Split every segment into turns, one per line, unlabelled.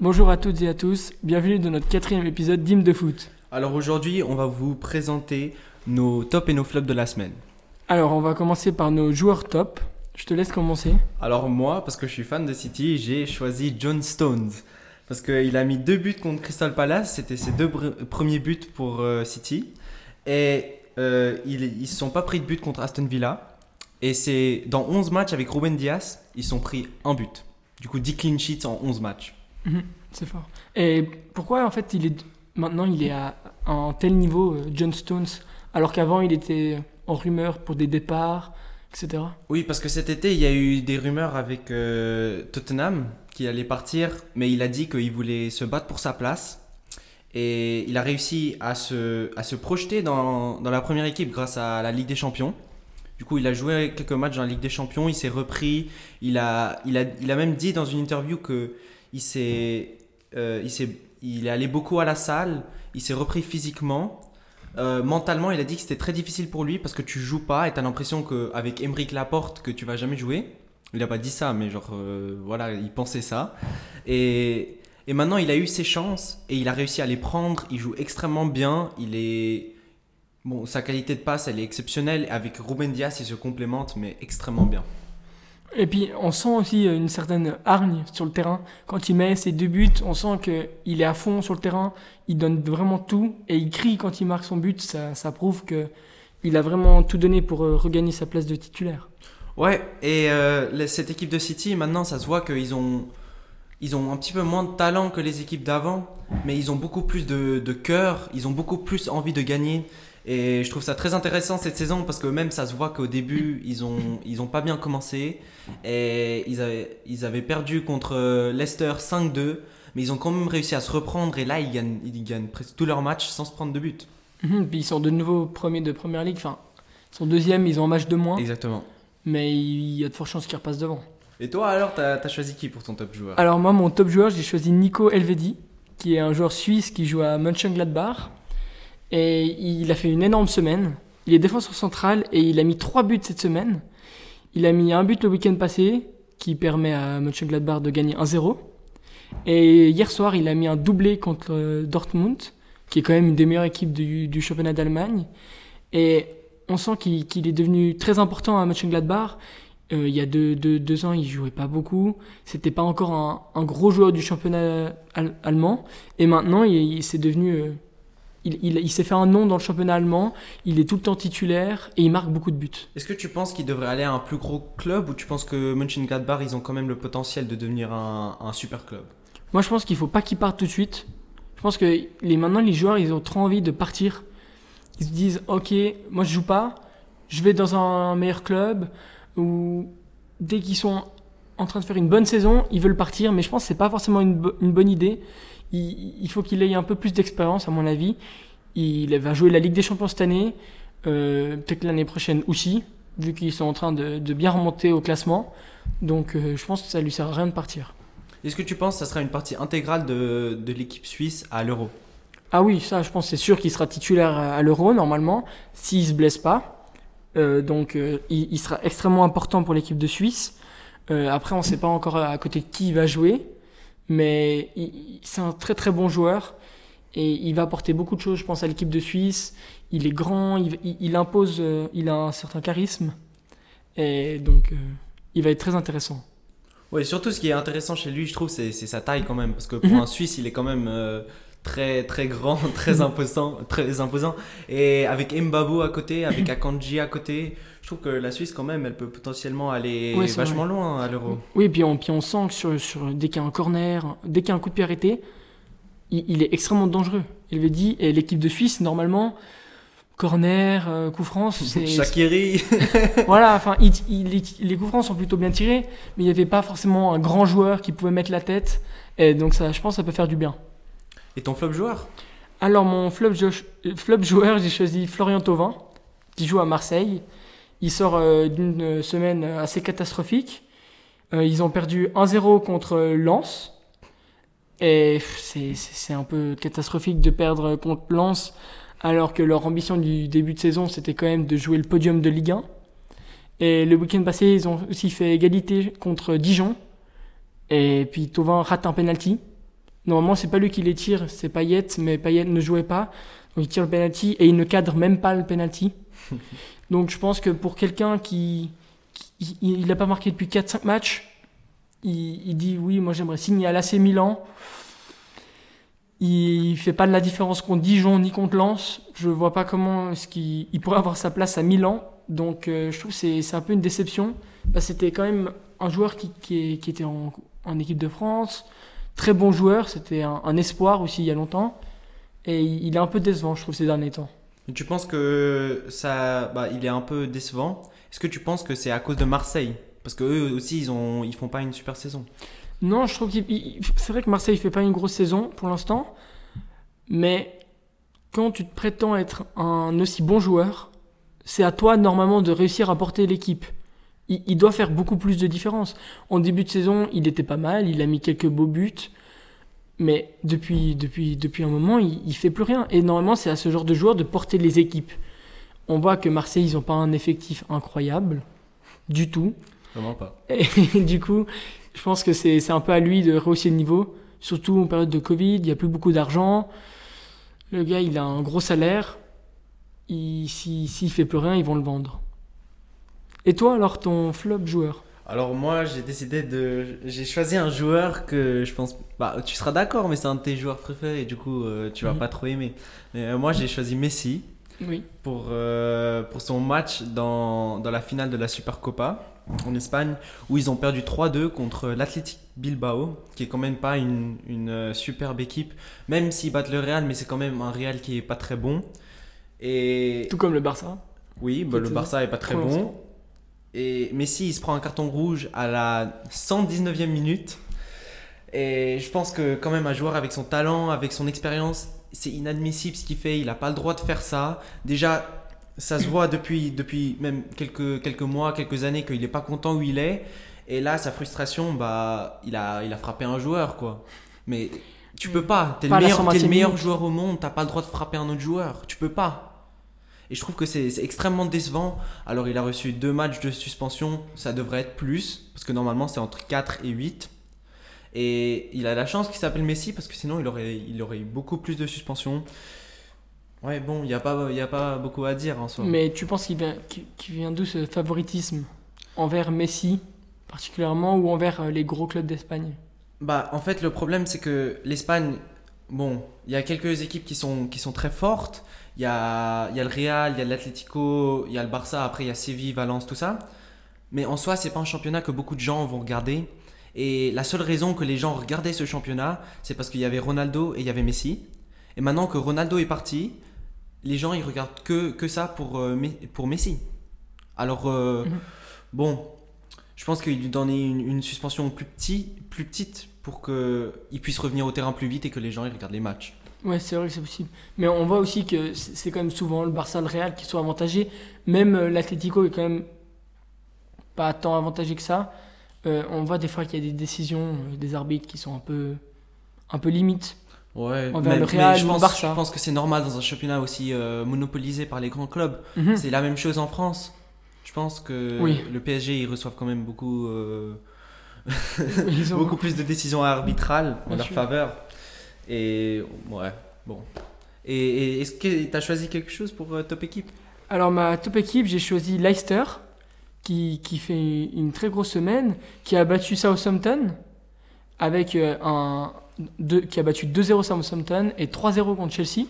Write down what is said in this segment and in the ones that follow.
Bonjour à toutes et à tous, bienvenue dans notre quatrième épisode d'Hymne de foot.
Alors aujourd'hui, on va vous présenter nos tops et nos flops de la semaine.
Alors on va commencer par nos joueurs top. Je te laisse commencer.
Alors moi, parce que je suis fan de City, j'ai choisi John Stones. Parce qu'il a mis deux buts contre Crystal Palace, c'était ses deux premiers buts pour euh, City. Et euh, ils ne se sont pas pris de but contre Aston Villa. Et c'est dans 11 matchs avec Ruben Diaz, ils sont pris un but. Du coup, 10 clean sheets en 11 matchs.
Mhm, C'est fort. Et pourquoi en fait il est maintenant il est à un tel niveau, euh, John Stones, alors qu'avant il était en rumeur pour des départs, etc.
Oui, parce que cet été, il y a eu des rumeurs avec euh, Tottenham qu'il allait partir, mais il a dit qu'il voulait se battre pour sa place. Et il a réussi à se, à se projeter dans, dans la première équipe grâce à la Ligue des Champions. Du coup, il a joué quelques matchs dans la Ligue des Champions, il s'est repris. Il a, il, a, il a même dit dans une interview que il s'est, euh, il s'est, il est allé beaucoup à la salle, il s'est repris physiquement. Euh, mentalement, il a dit que c'était très difficile pour lui parce que tu joues pas et t'as l'impression qu'avec Emeric Laporte que tu vas jamais jouer. Il a pas dit ça, mais genre euh, voilà, il pensait ça. Et, et maintenant, il a eu ses chances et il a réussi à les prendre. Il joue extrêmement bien. Il est bon, sa qualité de passe, elle est exceptionnelle. Avec Ruben Diaz, il se complémente, mais extrêmement bien.
Et puis on sent aussi euh, une certaine hargne sur le terrain. Quand il met ses deux buts, on sent qu'il est à fond sur le terrain, il donne vraiment tout et il crie quand il marque son but. Ça, ça prouve que il a vraiment tout donné pour euh, regagner sa place de titulaire.
Ouais, et euh, cette équipe de City, maintenant, ça se voit qu'ils ont, ils ont un petit peu moins de talent que les équipes d'avant, mais ils ont beaucoup plus de, de cœur, ils ont beaucoup plus envie de gagner. Et je trouve ça très intéressant cette saison parce que même ça se voit qu'au début, ils ont, ils ont pas bien commencé. Et ils avaient, ils avaient perdu contre euh, Leicester 5-2, mais ils ont quand même réussi à se reprendre. Et là, ils gagnent, ils gagnent presque tous leurs matchs sans se prendre de but.
Mhm, Puis ils sont de nouveau premiers de première ligue. Enfin, ils sont deuxième, ils ont un match de moins,
Exactement.
mais il y a de fortes chances qu'ils repassent devant.
Et toi alors, t'as as choisi qui pour ton top joueur?
Alors moi, mon top joueur, j'ai choisi Nico Elvedi, qui est un joueur suisse qui joue à Mönchengladbach. Et il a fait une énorme semaine. Il est défenseur central et il a mis trois buts cette semaine. Il a mis un but le week-end passé, qui permet à Mönchengladbach de gagner 1-0. Et hier soir, il a mis un doublé contre euh, Dortmund, qui est quand même une des meilleures équipes du, championnat d'Allemagne. Et on sent qu'il est devenu très important à Mönchengladbach. Euh, il y a deux, ans, il jouait pas beaucoup. C'était pas encore un, gros joueur du championnat al- allemand. Et maintenant, il, il s'est devenu. Il il, il s'est fait un nom dans le championnat allemand. Il est tout le temps titulaire et il marque beaucoup de buts.
Est-ce que tu penses qu'il devrait aller à un plus gros club ou tu penses que Mönchengladbach ils ont quand même le potentiel de devenir un, un super club?
Moi, je pense qu'il faut pas qu'il parte tout de suite. Je pense que les, maintenant, les joueurs, ils ont trop envie de partir. Ils se disent, ok, moi je joue pas, je vais dans un meilleur club. Ou dès qu'ils sont en train de faire une bonne saison, ils veulent partir. Mais je pense que c'est pas forcément une, bo- une bonne idée. Il, il faut qu'il ait un peu plus d'expérience, à mon avis. Il va jouer la Ligue des Champions cette année, euh, peut-être l'année prochaine aussi, vu qu'ils sont en train de, de bien remonter au classement. Donc, euh, je pense que ça lui sert à rien de partir.
Est-ce que tu penses que ça sera une partie intégrale de, de l'équipe suisse à l'Euro?
Ah oui, ça, je pense c'est sûr qu'il sera titulaire à à l'Euro, normalement, s'il se blesse pas. Euh, donc, euh, il, il sera extrêmement important pour l'équipe de Suisse. Euh, après, on ne sait pas encore à côté de qui il va jouer, mais c'est un très très bon joueur et il va apporter beaucoup de choses, je pense, à l'équipe de Suisse. Il est grand, il, impose, euh, il a un certain charisme et donc euh, il va être très intéressant.
Oui, surtout ce qui est intéressant chez lui, je trouve, c'est c'est sa taille quand même. Parce que pour
Mhm.
un Suisse, il est quand même euh, très très grand, très imposant, très imposant. Et avec Mbabo à côté, avec Akanji à côté, je trouve que la Suisse quand même, elle peut potentiellement aller
Ouais,
vachement loin à l'Euro.
Oui, puis on, puis on sent que sur, sur, dès qu'il y a un corner, dès qu'il y a un coup de pied arrêté, il, il est extrêmement dangereux. Il avait dit, et l'équipe de Suisse, normalement, corner, euh, coup franc, c'est.
Shakiri
voilà, enfin, il- il- les, les coups francs sont plutôt bien tirés, mais il n'y avait pas forcément un grand joueur qui pouvait mettre la tête. Et donc, ça, je pense que ça peut faire du bien.
Et ton flop joueur?
Alors, mon flop, jo- flop joueur, j'ai choisi Florian Thauvin, qui joue à Marseille. Il sort euh, d'une semaine assez catastrophique. Euh, ils ont perdu 1-0 contre Lens. Et c'est un peu catastrophique de perdre contre Lens, alors que leur ambition du début de saison, c'était quand même de jouer le podium de Ligue 1. Et le week-end passé, ils ont aussi fait égalité contre Dijon. Et puis Tovin rate un penalty. Normalement, c'est pas lui qui les tire, c'est Payet, mais Payet ne jouait pas. Donc il tire le penalty et il ne cadre même pas le penalty. Donc je pense que pour quelqu'un qui, qui- il n'a pas marqué depuis 4-5 matchs, il, il dit oui, moi j'aimerais signer à l'AC Milan. Il fait pas de la différence contre Dijon ni contre Lens. Je vois pas comment est-ce qu'il il pourrait avoir sa place à Milan. Donc euh, je trouve que c'est un peu une déception. Bah, C'était quand même un joueur qui, qui, était en, en équipe de France, très bon joueur, c'était un, un espoir aussi il y a longtemps. Et il il est un peu décevant, je trouve, ces derniers temps.
Et Tu penses que ça, bah, il est un peu décevant. Est-ce que tu penses que c'est à cause de Marseille? Parce que eux aussi, ils ont, ils font pas une super saison.
Non, je trouve qu'il. il- C'est vrai que Marseille fait pas une grosse saison pour l'instant, mais quand tu te prétends être un aussi bon joueur, c'est à toi normalement de réussir à porter l'équipe. Il, il doit faire beaucoup plus de différence. En début de saison, il était pas mal, il a mis quelques beaux buts, mais depuis, depuis, depuis un moment, il, il fait plus rien. Et normalement, c'est à ce genre de joueur de porter les équipes. On voit que Marseille, ils ont pas un effectif incroyable, du tout.
Vraiment pas.
Et du coup, je pense que c'est un peu à lui de rehausser le niveau, surtout en période de Covid, il n'y a plus beaucoup d'argent. Le gars, il a un gros salaire. Il- si- S'il fait plus rien, ils vont le vendre. Et toi, alors, ton flop joueur
Alors moi, j'ai décidé de, j'ai choisi un joueur que je pense, bah, tu seras d'accord, mais c'est un de tes joueurs préférés. Du coup, euh, tu vas
Mhm.
pas trop aimer. Mais euh, moi, j'ai choisi Messi.
Oui.
pour, euh, pour son match dans, dans la finale de la Supercopa en Espagne, où ils ont perdu 3-2 contre l'Athletic Bilbao, qui est quand même pas une, une euh, superbe équipe, même s'ils battent le Real, mais c'est quand même un Real qui est pas très bon. Et
Tout comme le Barça.
oui, bah, le Barça est pas très bon.
lancé.
Et Messi, il se prend un carton rouge à la 119e minute. Et je pense que quand même un joueur avec son talent, avec son expérience, c'est inadmissible ce qu'il fait. Il n'a pas le droit de faire ça. Déjà, ça se voit depuis, depuis même quelques, quelques mois, quelques années qu'il n'est pas content où il est. Et là, sa frustration, bah, il a, il a frappé un joueur, quoi. Mais tu peux pas. T'es
Pas
le,
la
meilleur, t'es le
120e
meilleur joueur au monde. T'as pas le droit de frapper un autre joueur. Tu peux pas. Et je trouve que c'est extrêmement décevant. Alors, il a reçu deux matchs de suspension. Ça devrait être plus. Parce que normalement, c'est entre 4 et 8. Et il a la chance qu'il s'appelle Messi. Parce que sinon, il aurait, il aurait eu beaucoup plus de suspensions. Ouais, bon, il n'y a, pas- y a pas beaucoup à dire en soi.
Mais tu penses qu'il vient, vient d'où ce favoritisme envers Messi, particulièrement, ou envers euh, les gros clubs d'Espagne?
Bah, en fait, le problème, c'est que l'Espagne, bon, il y a quelques équipes qui sont, qui sont très fortes. Il y a, y a le Real, il y a l'Atlético, il y a le Barça, après il y a Séville, Valence, tout ça. Mais en soi, c'est pas un championnat que beaucoup de gens vont regarder. Et la seule raison que les gens regardaient ce championnat, c'est parce qu'il y avait Ronaldo et il y avait Messi. Et maintenant que Ronaldo est parti, les gens ils regardent que, que ça pour, euh, pour Messi. Alors, euh,
Mhm.
bon, je pense qu'il lui donnait une, une suspension plus, petit, plus petite pour qu'il puisse revenir au terrain plus vite et que les gens ils regardent les matchs.
Ouais, c'est vrai que c'est possible. Mais on voit aussi que c'est quand même souvent le Barça, le Real qui sont avantagés. Même euh, l'Atlético est quand même pas tant avantagé que ça. Euh, on voit des fois qu'il y a des décisions euh, des arbitres qui sont un peu, un peu limites.
Ouais,
Envers
mais-
le
mais
Real
je
ou
pense,
Barça.
je pense que c'est normal dans un championnat aussi euh, monopolisé par les grands clubs.
Mhm.
C'est la même chose en France. Je pense que
Oui.
le PSG, ils reçoivent quand même beaucoup, euh,
Ils ont
beaucoup plus de décisions arbitrales en
Bien
leur
sûr.
faveur. Et ouais, bon. Et, et est-ce que tu as choisi quelque chose pour euh, top équipe?
Alors ma top équipe, j'ai choisi Leicester, qui, qui fait une très grosse semaine, qui a battu Southampton, avec euh, un, deux- qui a battu 2-0 Southampton et 3-0 contre Chelsea.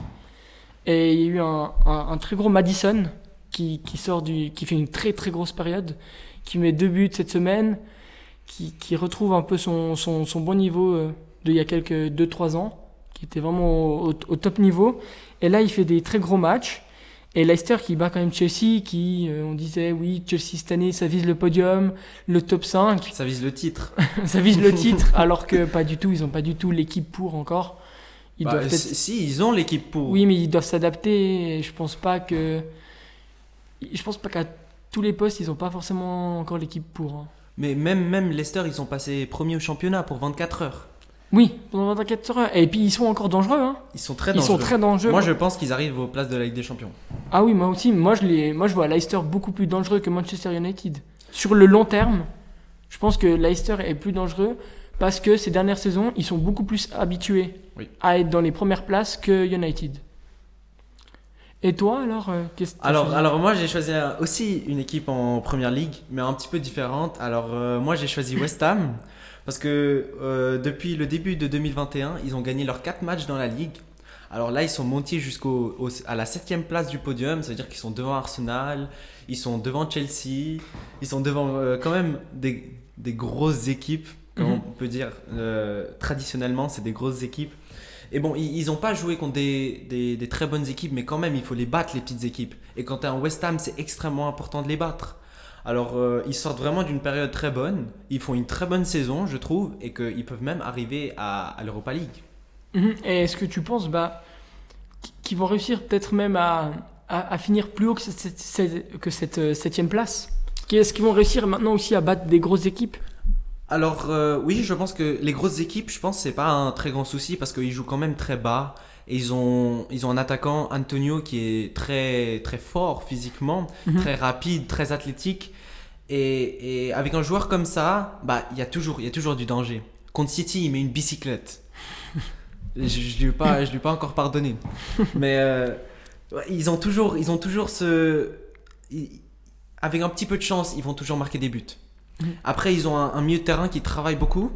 Et il y a eu un, un- un très gros Madison qui, qui sort du, qui fait une très très grosse période, qui met deux buts cette semaine, qui, qui retrouve un peu son, son, son bon niveau euh, d'il y a quelques 2-3 ans, qui était vraiment au, au top niveau. Et là, il fait des très gros matchs. Et Leicester qui bat quand même Chelsea, qui, euh, on disait, oui, Chelsea cette année, ça vise le podium, le top 5,
Ça vise le titre.
ça vise le titre, alors que pas du tout, ils n'ont pas du tout l'équipe pour encore. Ils
Bah,
doivent peut-être-
si, ils ont l'équipe pour.
Oui, mais ils doivent s'adapter, je pense pas que... Je pense pas qu'à tous les postes, ils n'ont pas forcément encore l'équipe pour. hein.
Mais même, même Leicester, ils sont passés premiers au championnat pour 24 heures.
Oui, pendant 24 heures. Et puis ils sont encore dangereux, hein.
Ils sont très
Ils
dangereux.
sont très dangereux.
Moi, je pense qu'ils arrivent aux places de la Ligue des Champions.
Ah oui, moi aussi. Moi je, les... moi, je vois Leicester beaucoup plus dangereux que Manchester United. Sur le long terme, je pense que Leicester est plus dangereux parce que ces dernières saisons, ils sont beaucoup plus habitués
Oui.
à être dans les premières places que United. Et toi alors euh, qu'est-ce que t'as
Alors, alors moi j'ai choisi un- aussi une équipe en première ligue, mais un petit peu différente. Alors euh, moi j'ai choisi West Ham parce que euh, depuis le début de 2021, ils ont gagné leurs 4 matchs dans la ligue. Alors là, ils sont montés jusqu'au au- à la septième place du podium, c'est-à-dire qu'ils sont devant Arsenal, ils sont devant Chelsea, ils sont devant euh, quand même des, des grosses équipes, comme
Mhm.
on peut dire euh, traditionnellement, c'est des grosses équipes. Et bon, ils n'ont pas joué contre des, très bonnes équipes, mais quand même, il faut les battre, les petites équipes. Et quand tu es en West Ham, c'est extrêmement important de les battre. Alors, euh, ils sortent vraiment d'une période très bonne. Ils font une très bonne saison, je trouve, et qu'ils peuvent même arriver à, l'Europa League.
Mhm. Et est-ce que tu penses bah, qu- qu'ils vont réussir peut-être même à, finir plus haut que cette, cette- que cette euh, septième place? Est-ce qu'ils vont réussir maintenant aussi à battre des grosses équipes?
Alors, euh, oui, je pense que les grosses équipes, je pense que c'est pas un très grand souci parce qu'ils jouent quand même très bas. Et ils ont, ils ont un attaquant, Antonio, qui est très, très fort physiquement,
Mhm.
très rapide, très athlétique. Et, et avec un joueur comme ça, bah, il y a toujours, il y a toujours du danger. Contre City, il met une bicyclette. je, je lui ai pas, je lui ai pas encore pardonné. Mais euh, ils ont toujours, ils ont toujours ce, ils- avec un petit peu de chance, ils vont toujours marquer des buts.
Mhm.
Après, ils ont un, milieu de terrain qui travaille beaucoup.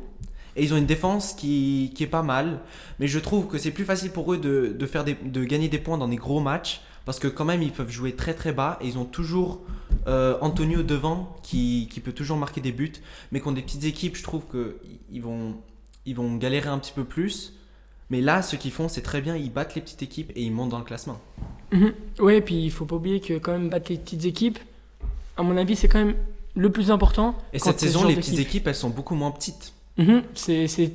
Et ils ont une défense qui, qui est pas mal. Mais je trouve que c'est plus facile pour eux de, de, faire de gagner des points dans des gros matchs. Parce que quand même, ils peuvent jouer très très bas. Et ils ont toujours euh, Antonio devant qui, qui peut toujours marquer des buts. Mais contre des petites équipes, je trouve qu'ils vont, ils vont galérer un petit peu plus. Mais là, ce qu'ils font, c'est très bien. Ils battent les petites équipes et ils montent dans le classement.
Mhm. Ouais, et puis il faut pas oublier que quand même battre les petites équipes, à mon avis, c'est quand même le plus important.
Et cette saison, les petites équipes, elles sont beaucoup moins petites.
Mhm. C'est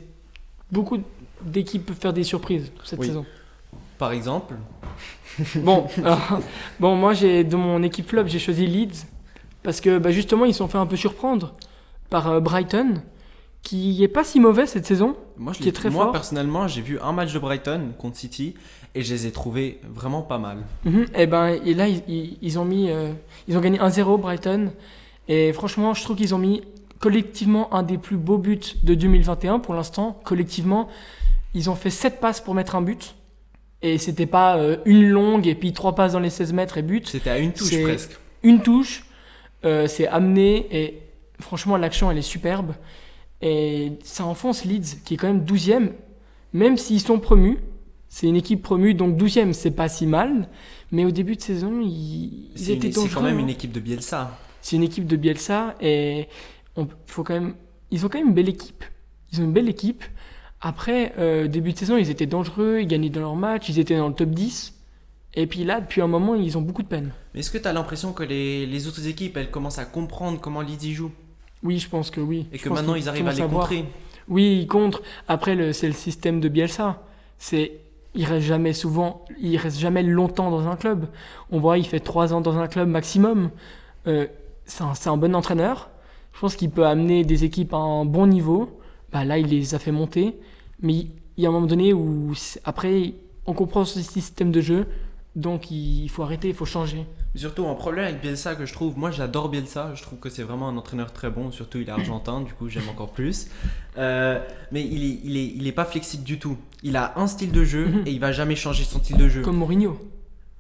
beaucoup d'équipes peuvent faire des surprises cette
Oui.
saison.
Par exemple,
Bon, alors, bon, moi j'ai dans mon équipe flop, j'ai choisi Leeds parce que bah, justement ils se sont fait un peu surprendre par euh, Brighton, qui est pas si mauvais cette saison.
Moi, je
qui
l'ai-
est très
moi
fort.
personnellement, j'ai vu un match de Brighton contre City et je les ai trouvés vraiment pas mal.
Mhm. Et ben et là ils, ils- ils ont mis, euh, ils ont gagné 1-0 Brighton et franchement je trouve qu'ils ont mis collectivement un des plus beaux buts de 2021 pour l'instant. Collectivement, ils ont fait 7 passes pour mettre un but. Et c'était pas euh, une longue et puis trois passes dans les 16 mètres et but.
C'était à une touche presque.
une touche, euh, c'est amené et franchement l'action elle est superbe. Et ça enfonce Leeds qui est quand même 12e, même s'ils sont promus. C'est une équipe promue donc 12e, c'est pas si mal. Mais au début de saison, ils, ils étaient
une- c'est
dangereux.
quand même
hein.
une équipe de Bielsa.
C'est une équipe de Bielsa et on faut quand même, ils ont quand même une belle équipe. Ils ont une belle équipe. Après, euh, début de saison, ils étaient dangereux, ils gagnaient dans leurs matchs, ils étaient dans le top 10. Et puis là, depuis un moment, ils ont beaucoup de peine.
Mais est-ce que tu as l'impression que les, les autres équipes, elles commencent à comprendre comment y joue?
Oui, je pense que oui.
Et
Je
que maintenant ils arrivent à les
voir.
contrer
Oui, ils contre. Après, c'est le système de Bielsa. C'est, il reste jamais souvent, il reste jamais longtemps dans un club. On voit, il fait trois ans dans un club maximum. Euh, c'est un, bon entraîneur. Je pense qu'il peut amener des équipes à un bon niveau. Bah, là, il les a fait monter. Mais il il y a un moment donné où, après, on comprend ce système de jeu. Donc, il faut arrêter, il faut changer.
Mais Surtout un problème avec Bielsa que je trouve, moi j'adore Bielsa, je trouve que c'est vraiment un entraîneur très bon, surtout il est argentin, du coup j'aime encore plus. Euh, mais il est, il, est, il est pas flexible du tout. Il a un style de jeu
Mhm.
et il va jamais changer son style de jeu.
Comme Mourinho.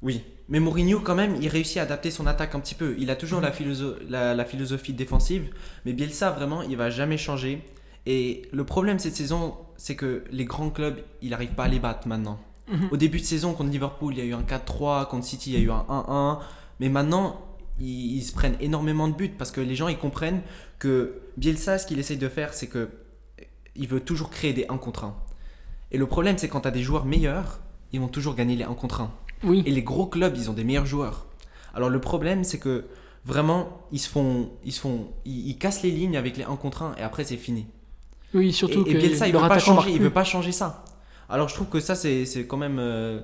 Oui. Mais Mourinho, quand même, il réussit à adapter son attaque un petit peu. Il a toujours la, philosoph- la, la philosophie défensive. Mais Bielsa, vraiment, il va jamais changer. Et le problème cette saison, c'est que les grands clubs, il n'arrive pas à les battre maintenant.
Mhm.
Au début de saison, contre Liverpool, il y a eu un 4-3. Contre City, il y a eu un 1-1. Mais maintenant, ils, ils se prennent énormément de buts parce que les gens, ils comprennent que Bielsa, ce qu'il essaye de faire, c'est que il veut toujours créer des 1 contre 1. Et le problème, c'est quand tu as des joueurs meilleurs, ils vont toujours gagner les 1 contre 1.
Oui.
Et les gros clubs, ils ont des meilleurs joueurs. Alors le problème, c'est que vraiment, ils se font, ils se font, ils, ils cassent les lignes avec les 1 contre 1 et après c'est fini.
Oui, surtout
et, et
que
Bielsa, il veut pas changer, il veut pas changer ça. Alors je trouve que ça, c'est, c'est quand même euh,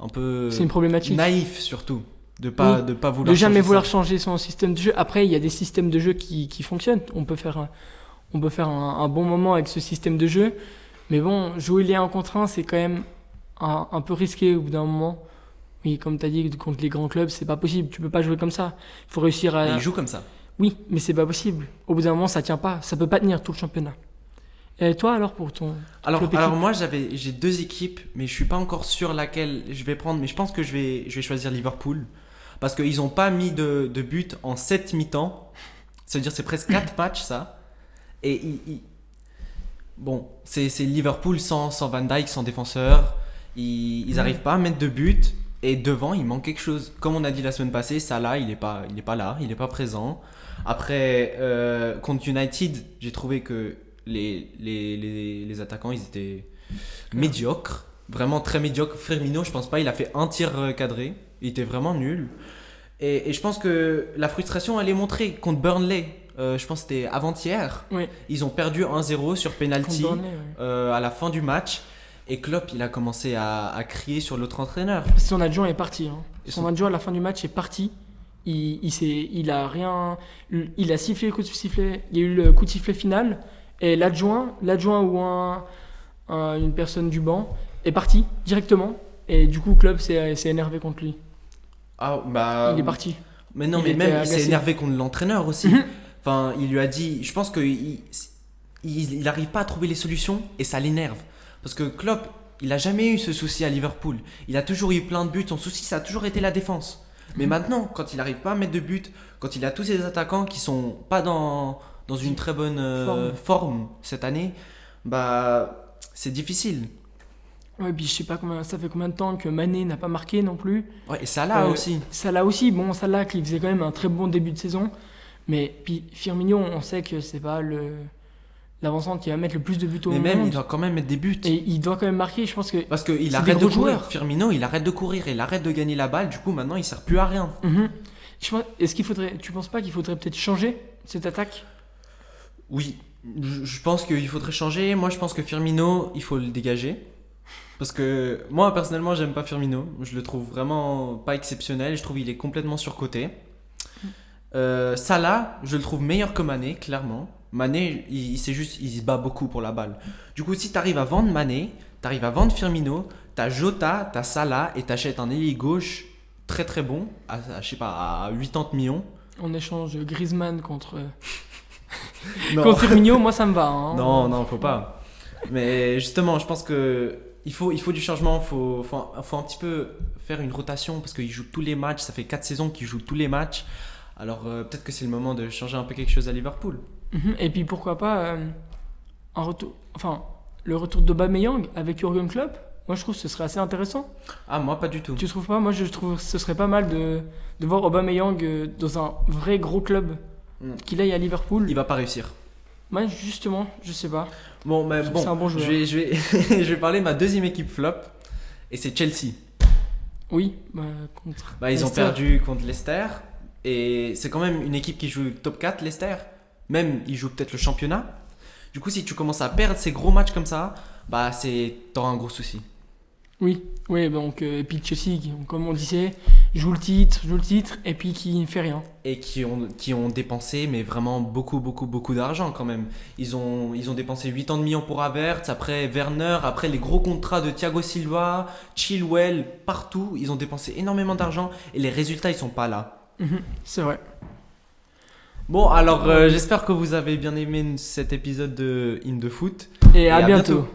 un peu
C'est une problématique.
naïf surtout de pas,
Oui.
de pas vouloir
de jamais
changer
vouloir
ça.
changer son système de jeu. Après, il y a des systèmes de jeu qui, qui fonctionnent. On peut faire, un, on peut faire un, un bon moment avec ce système de jeu. Mais bon, jouer les 1 contre 1, c'est quand même un, un peu risqué au bout d'un moment. Comme tu as dit, contre les grands clubs, c'est pas possible. Tu peux pas jouer comme ça. Il faut réussir à.
il joue comme ça.
Oui, mais c'est pas possible. Au bout d'un moment, ça tient pas. Ça peut pas tenir tout le championnat. Et toi alors pour ton.
Alors, alors moi j'avais j'ai deux équipes, mais je suis pas encore sûr laquelle je vais prendre, mais je pense que je vais je vais choisir Liverpool parce qu'ils ont pas mis de, de but en 7 mi-temps. Ça veut dire c'est presque 4 matchs ça. Et ils- ils- bon, c'est Liverpool sans, sans Van Dijk, sans défenseur. Ils, ils
Ouais.
arrivent pas à mettre de but et devant il manque quelque chose. Comme on a dit la semaine passée, Salah il est pas il est pas là, il est pas présent. Après euh, contre United, j'ai trouvé que les, les, les, les attaquants ils étaient médiocres, vraiment très médiocres. Firmino, je pense pas, il a fait un tir euh, cadré, il était vraiment nul. Et, et je pense que la frustration elle est montrée contre Burnley. Euh, je pense que c'était avant-hier.
Oui.
Ils ont perdu 1-0 sur penalty
Contre Burnley, ouais.
euh, à la fin du match. Et Klopp, il a commencé à, à crier sur l'autre entraîneur.
Son adjoint est parti. hein. Son
son-
adjoint à la fin du match est parti. Il, il, s'est- il a rien. Il a sifflé le coup de sifflet. Il y a eu le coup de sifflet final. Et l'adjoint, l'adjoint ou un, un- une personne du banc est parti directement. Et du coup, club s'est s'est énervé contre lui.
Ah, bah.
il est parti.
Mais non,
Il
mais même, il s'est énervé contre l'entraîneur aussi. Enfin, il lui a dit. Je pense qu'il il, il arrive pas à trouver les solutions et ça l'énerve. Parce que Klopp, il a jamais eu ce souci à Liverpool. Il a toujours eu plein de buts. Son souci, ça a toujours été la défense. Mais
Mhm.
maintenant, quand il arrive pas à mettre de buts, quand il a tous ses attaquants qui sont pas dans, dans une très bonne euh,
Forme.
forme cette année, bah c'est difficile.
Ouais, puis je sais pas combien, ça fait combien de temps que Mané n'a pas marqué non plus.
Ouais, et là
Euh,
aussi.
Salah aussi, bon, Salah qui faisait quand même un très bon début de saison. Mais puis Firmino, on sait que c'est pas le l'avancante qui va mettre le plus de buts au
Mais même,
monde.
il doit quand même mettre des buts.
Et il doit quand même marquer, je pense que.
Parce qu'il arrête de courir.
joueurs.
Firmino, il arrête de courir, il arrête de gagner la balle. Du coup, maintenant, il sert plus à rien.
Mhm. Je pense- Est-ce qu'il faudrait. Tu penses pas qu'il faudrait peut-être changer cette attaque?
Oui, je je pense qu'il faudrait changer. Moi, je pense que Firmino, il faut le dégager. Parce que moi, personnellement, j'aime pas Firmino. Je le trouve vraiment pas exceptionnel. Je trouve qu'il est complètement surcoté. Euh, Salah, je le trouve meilleur que Mané, clairement. Mané, il, il- c'est juste, il se bat beaucoup pour la balle. Du coup, si tu arrives à vendre Mané, tu arrives à vendre Firmino, t'as Jota, t'as Salah et t'achètes un ailier gauche très très bon, à, à, je sais pas, à 80 millions.
On échange Griezmann contre, contre Firmino, moi ça me va. hein.
Non, non, faut pas. Mais justement, je pense que il faut, il faut du changement. Faut, faut, faut un petit peu faire une rotation parce qu'il joue tous les matchs. Ça fait 4 saisons qu'il joue tous les matchs. Alors euh, peut-être que c'est le moment de changer un peu quelque chose à Liverpool.
Mhm. Et puis pourquoi pas euh, un retour. Enfin, le retour d'Aubameyang avec Jurgen Klopp Moi je trouve que ce serait assez intéressant.
Ah, moi, pas du tout.
Tu trouves pas? Moi je trouve que ce serait pas mal de, de voir Aubameyang euh, dans un vrai gros club.
Mm.
Qu'il aille à Liverpool.
Il va pas réussir.
Moi justement, je sais pas.
Bon, mais
Je
bon,
un bon
je,
joueur.
vais, je, vais, je vais parler de ma deuxième équipe flop. Et c'est Chelsea.
Oui, bah, contre.
Bah, ils ont perdu contre Leicester. Et c'est quand même une équipe qui joue top 4, Leicester. Même, ils jouent peut-être le championnat. Du coup, si tu commences à perdre ces gros matchs comme ça, bah, c'est t'auras un gros souci.
Oui, oui, donc euh, et puis Chelsea, comme on disait, joue le titre, joue le titre, et puis qui ne fait rien.
Et qui ont, qui ont dépensé, mais vraiment beaucoup, beaucoup, beaucoup d'argent quand même. Ils ont, ils ont dépensé 80 millions pour Havertz, après Werner, après les gros contrats de Thiago Silva, Chilwell, partout. Ils ont dépensé énormément d'argent et les résultats, ils sont pas là.
Mhm, C'est vrai.
Bon, alors euh, j'espère que vous avez bien aimé cet épisode de In the Foot.
Et, à,
à
bientôt.
bientôt.